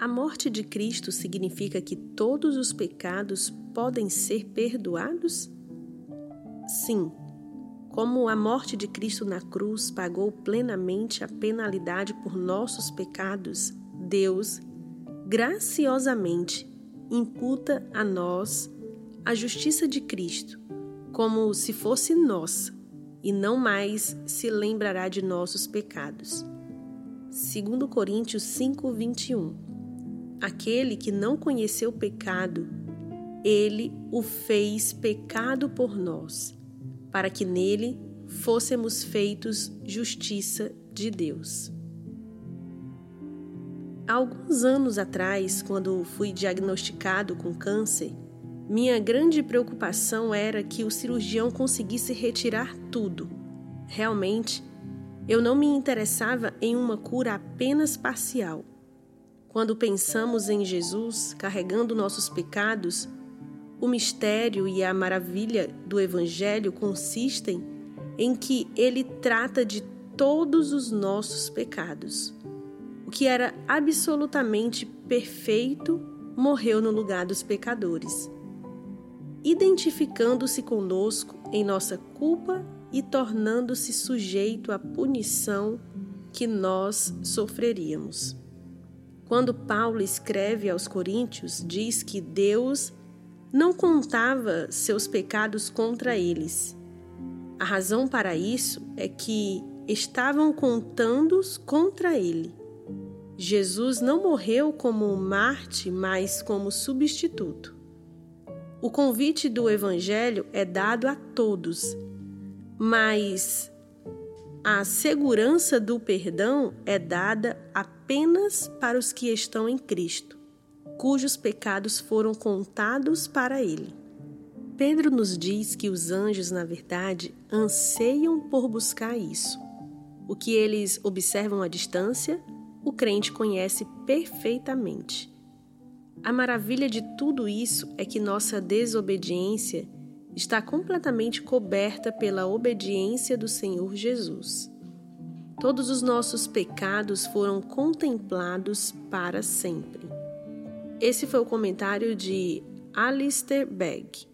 A morte de Cristo significa que todos os pecados podem ser perdoados? Sim. Como a morte de Cristo na cruz pagou plenamente a penalidade por nossos pecados, Deus, graciosamente, imputa a nós a justiça de Cristo, como se fosse nossa, e não mais se lembrará de nossos pecados. 2 Coríntios 5, 21 Aquele que não conheceu pecado, ele o fez pecado por nós, para que nele fôssemos feitos justiça de Deus. Há alguns anos atrás, quando fui diagnosticado com câncer, minha grande preocupação era que o cirurgião conseguisse retirar tudo. Realmente, eu não me interessava em uma cura apenas parcial. Quando pensamos em Jesus carregando nossos pecados, o mistério e a maravilha do Evangelho consistem em que ele trata de todos os nossos pecados. O que era absolutamente perfeito morreu no lugar dos pecadores, identificando-se conosco em nossa culpa e tornando-se sujeito à punição que nós sofreríamos. Quando Paulo escreve aos Coríntios, diz que Deus não contava seus pecados contra eles. A razão para isso é que estavam contando-os contra ele. Jesus não morreu como Marte, mas como substituto. O convite do Evangelho é dado a todos, mas a segurança do perdão é dada apenas para os que estão em Cristo, cujos pecados foram contados para Ele. Pedro nos diz que os anjos, na verdade, anseiam por buscar isso. O que eles observam à distância o crente conhece perfeitamente. A maravilha de tudo isso é que nossa desobediência está completamente coberta pela obediência do Senhor Jesus. Todos os nossos pecados foram contemplados para sempre. Esse foi o comentário de Alistair Begg.